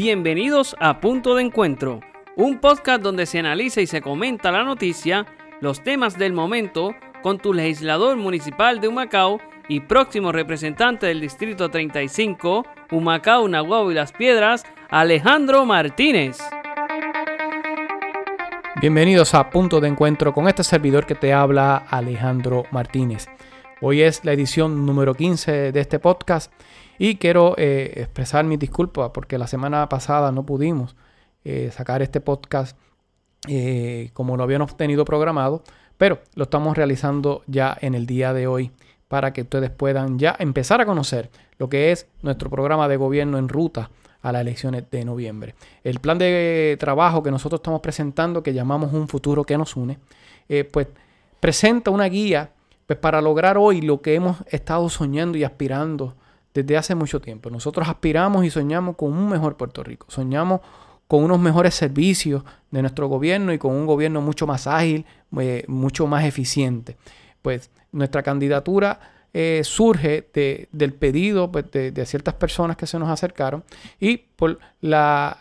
Bienvenidos a Punto de Encuentro, un podcast donde se analiza y se comenta la noticia, los temas del momento, con tu legislador municipal de Humacao y próximo representante del Distrito 35, Humacao, Nahuatl y Las Piedras, Alejandro Martínez. Bienvenidos a Punto de Encuentro con este servidor que te habla Alejandro Martínez. Hoy es la edición número 15 de este podcast y quiero eh, expresar mis disculpas porque la semana pasada no pudimos eh, sacar este podcast eh, como lo habíamos tenido programado, pero lo estamos realizando ya en el día de hoy para que ustedes puedan ya empezar a conocer lo que es nuestro programa de gobierno en ruta a las elecciones de noviembre. El plan de trabajo que nosotros estamos presentando, que llamamos Un futuro que nos une, pues presenta una guía pues, para lograr hoy lo que hemos estado soñando y aspirando desde hace mucho tiempo. Nosotros aspiramos y soñamos con un mejor Puerto Rico, soñamos con unos mejores servicios de nuestro gobierno y con un gobierno mucho más ágil, eh, mucho más eficiente. Pues nuestra candidatura eh, surge del pedido pues, de, ciertas personas que se nos acercaron y por la,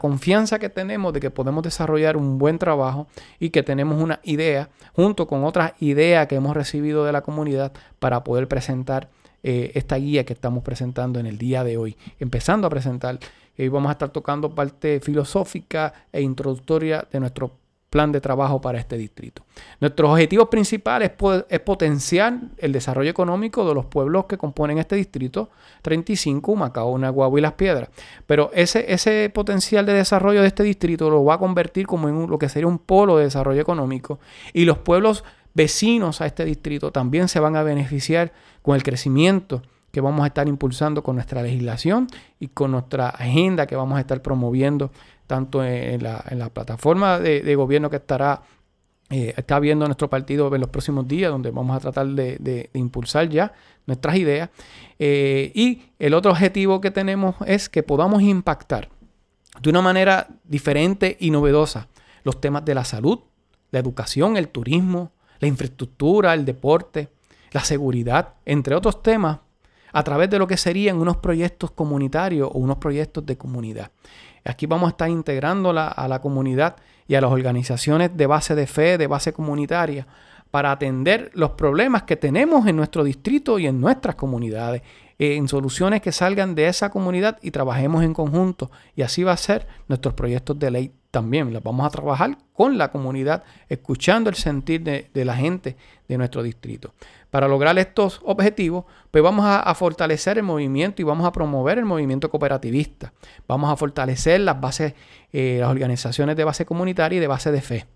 confianza que tenemos de que podemos desarrollar un buen trabajo y que tenemos una idea junto con otras ideas que hemos recibido de la comunidad para poder presentar eh, esta guía que estamos presentando en el día de hoy, empezando a presentar. Hoy vamos a estar tocando parte filosófica e introductoria de nuestro plan de trabajo para este distrito. Nuestro objetivo principal es, potenciar el desarrollo económico de los pueblos que componen este distrito 35, Macao, Naguabo y Las Piedras. Pero ese, ese potencial de desarrollo de este distrito lo va a convertir como en lo que sería un polo de desarrollo económico y los pueblos vecinos a este distrito también se van a beneficiar con el crecimiento que vamos a estar impulsando con nuestra legislación y con nuestra agenda que vamos a estar promoviendo tanto en la, plataforma de, gobierno que estará eh, está viendo nuestro partido en los próximos días, donde vamos a tratar de, impulsar ya nuestras ideas. Eh, y el otro objetivo que tenemos es que podamos impactar de una manera diferente y novedosa los temas de la salud, la educación, el turismo, la infraestructura, el deporte, la seguridad, entre otros temas, a través de lo que serían unos proyectos comunitarios o unos proyectos de comunidad. Aquí vamos a estar integrando a la comunidad y a las organizaciones de base de fe, de base comunitaria, para atender los problemas que tenemos en nuestro distrito y en nuestras comunidades, en soluciones que salgan de esa comunidad y trabajemos en conjunto. Y así va a ser nuestros proyectos de ley también. Los vamos a trabajar con la comunidad, escuchando el sentir de, de la gente de nuestro distrito. Para lograr estos objetivos, pues vamos a, fortalecer el movimiento y vamos a promover el movimiento cooperativista. Vamos a fortalecer las bases, eh, las organizaciones de base comunitaria y de base de fe.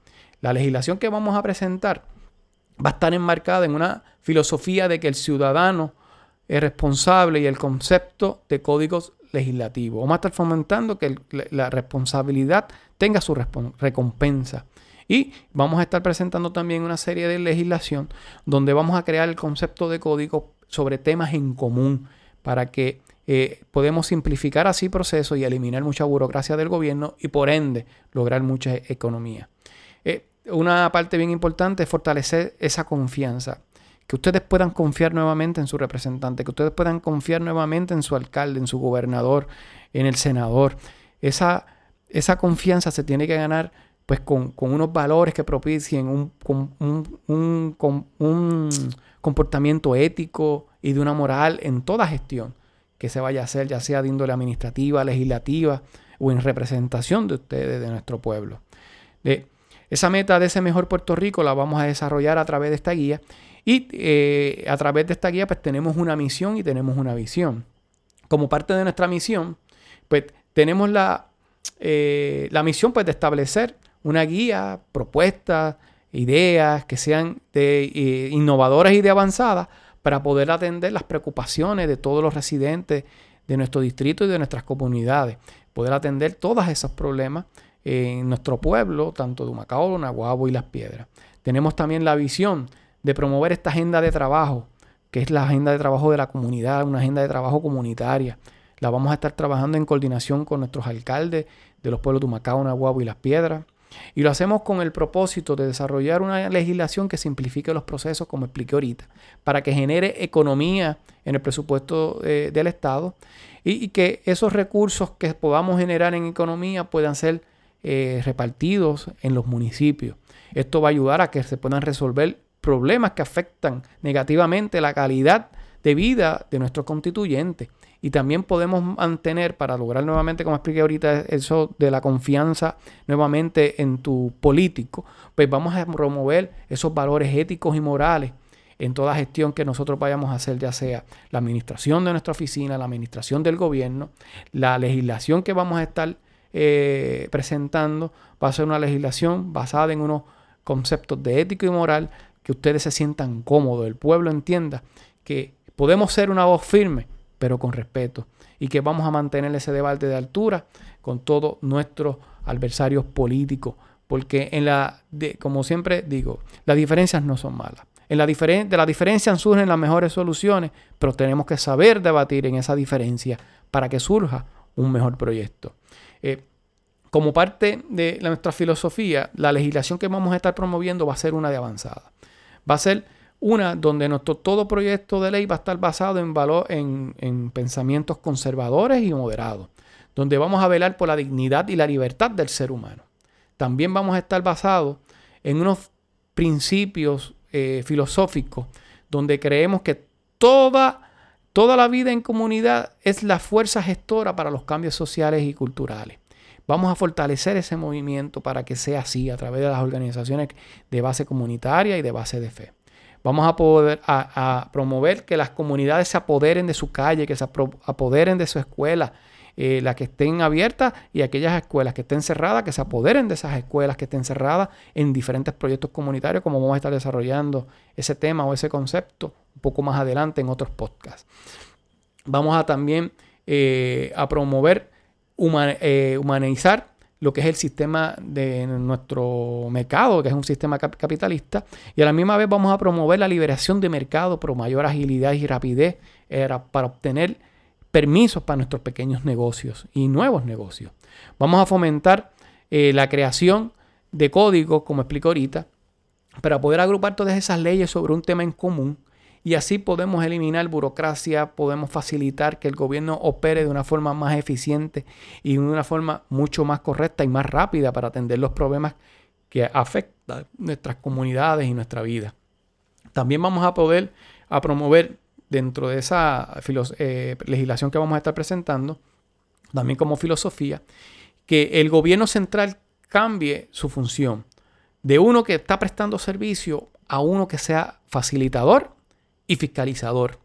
La legislación que vamos a presentar va a estar enmarcada en una filosofía de que el ciudadano es responsable y el concepto de códigos legislativos. Vamos a estar fomentando que la responsabilidad tenga su recompensa. Y vamos a estar presentando también una serie de legislación donde vamos a crear el concepto de código sobre temas en común para que eh, podemos simplificar así procesos y eliminar mucha burocracia del gobierno y por ende lograr mucha economía. Eh, una parte bien importante es fortalecer esa confianza. Que ustedes puedan confiar nuevamente en su representante, que ustedes puedan confiar nuevamente en su alcalde, en su gobernador, en el senador. Esa, esa confianza se tiene que ganar pues con, unos valores que propicien un, un, un, comportamiento ético y de una moral en toda gestión que se vaya a hacer, ya sea de índole administrativa, legislativa o en representación de ustedes, de nuestro pueblo. De, esa meta de ese mejor Puerto Rico la vamos a desarrollar a través de esta guía y eh, a través de esta guía pues tenemos una misión y tenemos una visión. Como parte de nuestra misión, pues tenemos la, eh, la misión pues de establecer una guía, propuestas, ideas que sean eh, innovadoras y de avanzadas para poder atender las preocupaciones de todos los residentes de nuestro distrito y de nuestras comunidades. Poder atender todos esos problemas en nuestro pueblo, tanto de Humacao, Nahuabo y Las Piedras. Tenemos también la visión de promover esta agenda de trabajo, que es la agenda de trabajo de la comunidad, una agenda de trabajo comunitaria. La vamos a estar trabajando en coordinación con nuestros alcaldes de los pueblos de Humacao, Nahuabo y Las Piedras. Y lo hacemos con el propósito de desarrollar una legislación que simplifique los procesos, como expliqué ahorita, para que genere economía en el presupuesto eh, del Estado y, que esos recursos que podamos generar en economía puedan ser eh, repartidos en los municipios. Esto va a ayudar a que se puedan resolver problemas que afectan negativamente la calidad de vida de nuestros constituyentes. Y también podemos mantener, para lograr nuevamente, como expliqué ahorita, eso de la confianza nuevamente en tu político, pues vamos a promover esos valores éticos y morales en toda gestión que nosotros vayamos a hacer, ya sea la administración de nuestra oficina, la administración del gobierno, la legislación que vamos a estar eh, presentando, va a ser una legislación basada en unos conceptos de ético y moral que ustedes se sientan cómodos, el pueblo entienda que podemos ser una voz firme pero con respeto. Y que vamos a mantener ese debate de altura con todos nuestros adversarios políticos. Porque en la, como siempre digo, las diferencias no son malas. En la de la diferencia surgen las mejores soluciones, pero tenemos que saber debatir en esa diferencia para que surja un mejor proyecto. Eh, como parte de nuestra filosofía, la legislación que vamos a estar promoviendo va a ser una de avanzada. Va a ser una donde nuestro todo proyecto de ley va a estar basado en, valor, en, pensamientos conservadores y moderados, donde vamos a velar por la dignidad y la libertad del ser humano. También vamos a estar basados en unos principios eh, filosóficos donde creemos que toda, toda la vida en comunidad es la fuerza gestora para los cambios sociales y culturales. Vamos a fortalecer ese movimiento para que sea así a través de las organizaciones de base comunitaria y de base de fe. Vamos a poder a, promover que las comunidades se apoderen de su calle, que se apoderen de su escuela, eh, las que estén abiertas y aquellas escuelas que estén cerradas, que se apoderen de esas escuelas que estén cerradas en diferentes proyectos comunitarios, como vamos a estar desarrollando ese tema o ese concepto un poco más adelante en otros podcasts. Vamos a también eh, a promover eh, humanizar lo que es el sistema de nuestro mercado, que es un sistema capitalista, y a la misma vez vamos a promover la liberación de mercado por mayor agilidad y rapidez para obtener permisos para nuestros pequeños negocios y nuevos negocios. Vamos a fomentar eh, la creación de códigos, como explico ahorita, para poder agrupar todas esas leyes sobre un tema en común y así podemos eliminar burocracia, podemos facilitar que el gobierno opere de una forma más eficiente y de una forma mucho más correcta y más rápida para atender los problemas que afectan nuestras comunidades y nuestra vida. También vamos a poder a promover dentro de esa eh, legislación que vamos a estar presentando, también como filosofía, que el gobierno central cambie su función de uno que está prestando servicio a uno que sea facilitador y fiscalizador.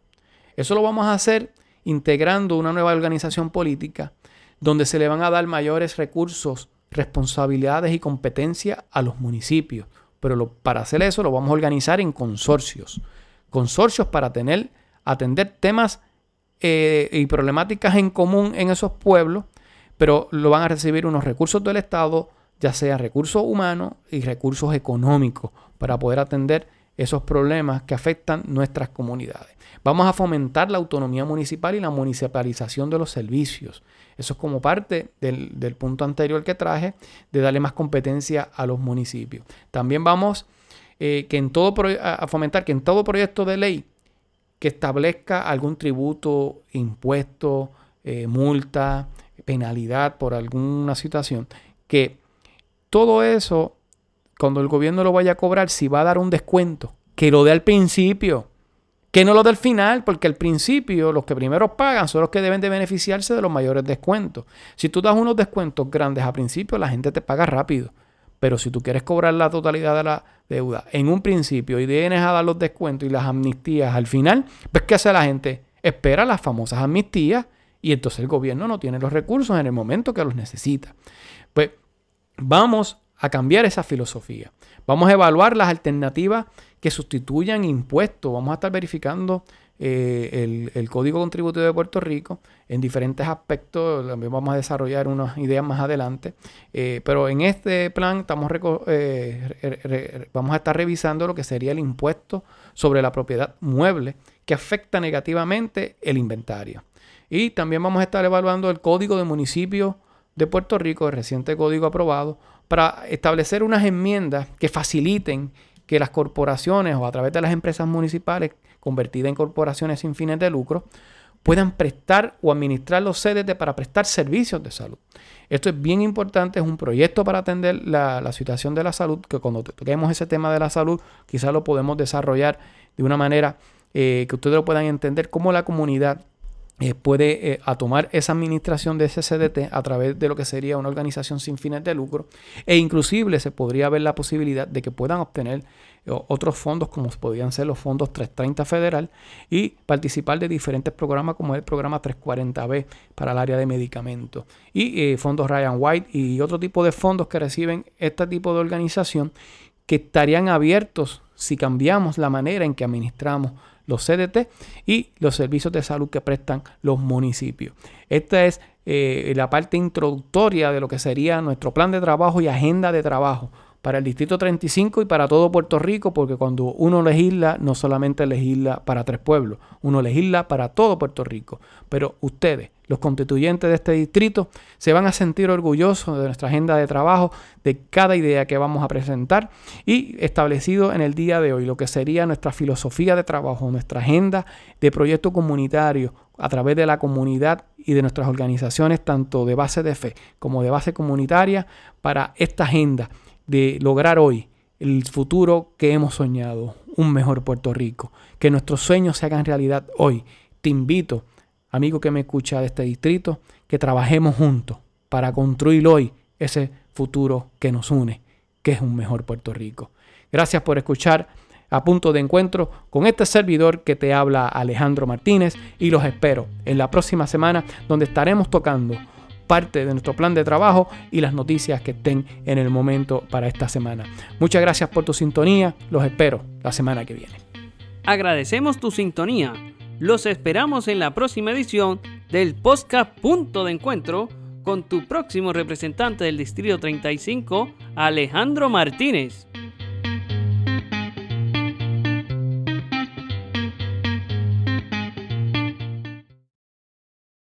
Eso lo vamos a hacer integrando una nueva organización política donde se le van a dar mayores recursos, responsabilidades y competencia a los municipios. Pero para hacer eso lo vamos a organizar en consorcios. Consorcios para tener, atender temas eh, y problemáticas en común en esos pueblos, pero lo van a recibir unos recursos del Estado, ya sea recursos humanos y recursos económicos, para poder atender esos problemas que afectan nuestras comunidades. Vamos a fomentar la autonomía municipal y la municipalización de los servicios. Eso es como parte del, punto anterior que traje, de darle más competencia a los municipios. También vamos eh, que en todo a fomentar que en todo proyecto de ley que establezca algún tributo, impuesto, eh, multa, penalidad por alguna situación, que todo eso cuando el gobierno lo vaya a cobrar, si va a dar un descuento, que lo dé al principio, que no lo dé al final, porque al principio los que primero pagan son los que deben de beneficiarse de los mayores descuentos. Si tú das unos descuentos grandes al principio, la gente te paga rápido. Pero si tú quieres cobrar la totalidad de la deuda en un principio y vienes a dar los descuentos y las amnistías al final, pues ¿qué hace la gente? Espera las famosas amnistías y entonces el gobierno no tiene los recursos en el momento que los necesita. Pues vamos a cambiar esa filosofía. Vamos a evaluar las alternativas que sustituyan impuestos. Vamos a estar verificando eh, el, Código Contributivo de Puerto Rico en diferentes aspectos. También vamos a desarrollar unas ideas más adelante. Eh, pero en este plan estamos eh, vamos a estar revisando lo que sería el impuesto sobre la propiedad mueble que afecta negativamente el inventario. Y también vamos a estar evaluando el Código de Municipios de Puerto Rico, el reciente código aprobado, para establecer unas enmiendas que faciliten que las corporaciones o a través de las empresas municipales convertida en corporaciones sin fines de lucro, puedan prestar o administrar los CDT para prestar servicios de salud. Esto es bien importante, es un proyecto para atender la, situación de la salud, que cuando toquemos ese tema de la salud, quizás lo podemos desarrollar de una manera eh, que ustedes lo puedan entender, cómo la comunidad eh, puede eh, tomar esa administración de ese CDT a través de lo que sería una organización sin fines de lucro e inclusive se podría ver la posibilidad de que puedan obtener otros fondos como podrían ser los fondos 330 federal y participar de diferentes programas como el programa 340B para el área de medicamentos. Y fondos Ryan White y otro tipo de fondos que reciben este tipo de organización que estarían abiertos si cambiamos la manera en que administramos los CDT y los servicios de salud que prestan los municipios. Esta es eh, la parte introductoria de lo que sería nuestro plan de trabajo y agenda de trabajo para el Distrito 35 y para todo Puerto Rico, porque cuando uno legisla, no solamente legisla para tres pueblos, uno legisla para todo Puerto Rico. Pero ustedes, los constituyentes de este distrito, se van a sentir orgullosos de nuestra agenda de trabajo, de cada idea que vamos a presentar y establecido en el día de hoy lo que sería nuestra filosofía de trabajo, nuestra agenda de proyecto comunitario a través de la comunidad y de nuestras organizaciones, tanto de base de fe como de base comunitaria, para esta agenda de lograr hoy el futuro que hemos soñado, un mejor Puerto Rico, que nuestros sueños se hagan realidad hoy. Te invito, amigo que me escucha de este distrito, que trabajemos juntos para construir hoy ese futuro que nos une, que es un mejor Puerto Rico. Gracias por escuchar a punto de encuentro con este servidor que te habla Alejandro Martínez y los espero en la próxima semana donde estaremos tocando parte de nuestro plan de trabajo y las noticias que estén en el momento para esta semana. Muchas gracias por tu sintonía, los espero la semana que viene. Agradecemos tu sintonía. Los esperamos en la próxima edición del podcast Punto de Encuentro con tu próximo representante del Distrito 35, Alejandro Martínez.